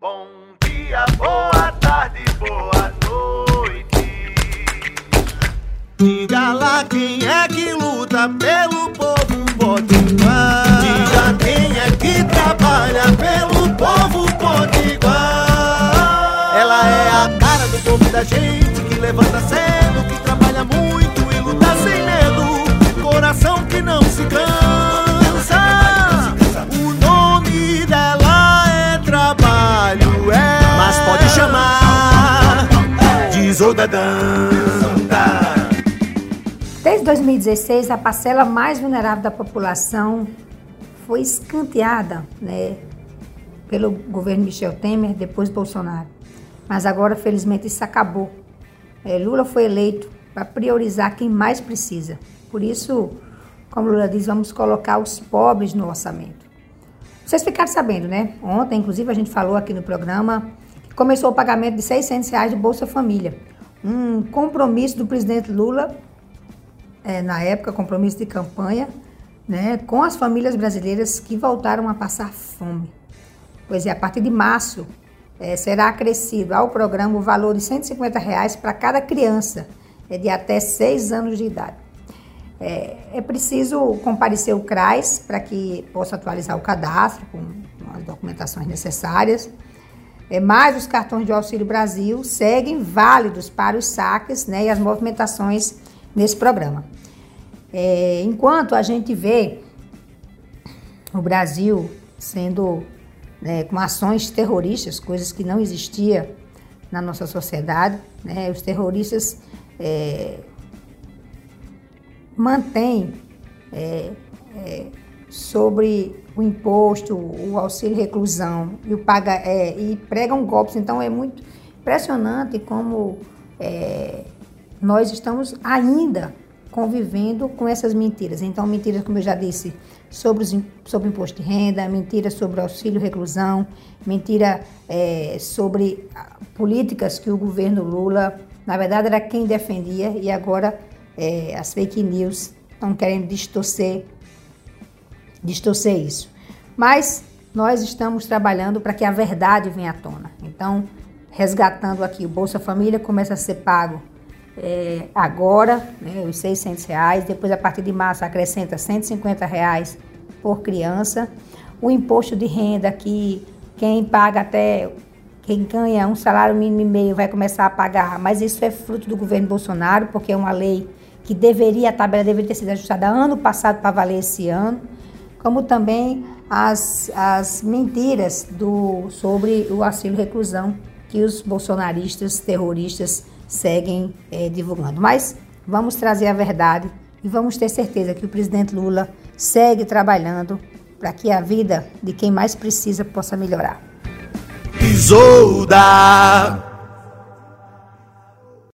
Bom dia, boa tarde, boa noite. Diga lá quem é que luta pelo povo potiguar. Diga quem é que trabalha pelo povo potiguar. Ela é a cara do povo da gente que levanta cedo, que trabalha muito e luta sem medo. Coração que não se cansa. De Zodadanta. Desde 2016, a parcela mais vulnerável da população foi escanteada né, pelo governo Michel Temer, depois Bolsonaro. Mas agora, felizmente, isso acabou. É, Lula foi eleito para priorizar quem mais precisa. Por isso, como Lula diz, vamos colocar os pobres no orçamento. Vocês ficaram sabendo, né? Ontem, inclusive, a gente falou aqui no programa que começou o pagamento de 600 reais do Bolsa Família. Um compromisso do presidente Lula é, na época, compromisso de campanha, né, com as famílias brasileiras que voltaram a passar fome. Pois é, a partir de março é, será acrescido ao programa o valor de 150 reais para cada criança é, de até 6 anos de idade. É, é preciso comparecer o CRAS para que possa atualizar o cadastro com, com as documentações necessárias. É, mas os cartões de Auxílio Brasil seguem válidos para os saques né, e as movimentações nesse programa. É, enquanto a gente vê o Brasil sendo né, com ações terroristas, coisas que não existia na nossa sociedade, né, os terroristas é, mantêm é, é sobre o imposto, o auxílio reclusão e, o paga, é, e pregam golpes. Então é muito impressionante como é, nós estamos ainda convivendo com essas mentiras. Então, mentiras, como eu já disse, sobre, os, sobre imposto de renda, mentiras sobre auxílio reclusão, mentira é, sobre políticas que o governo Lula, na verdade, era quem defendia e agora é, as fake news estão querendo distorcer, distorcer isso. Mas nós estamos trabalhando para que a verdade venha à tona. Então, resgatando aqui, o Bolsa Família começa a ser pago é, agora, né, os 600 reais, depois a partir de março acrescenta 150 reais por criança. O imposto de renda que quem paga até, quem ganha um salário mínimo e meio vai começar a pagar, mas isso é fruto do governo Bolsonaro, porque é uma lei que deveria, a tabela deveria ter sido ajustada ano passado para valer esse ano, como também as, as mentiras do, sobre o auxílio reclusão que os bolsonaristas terroristas seguem é, divulgando. Mas vamos trazer a verdade e vamos ter certeza que o presidente Lula segue trabalhando para que a vida de quem mais precisa possa melhorar. Isolda.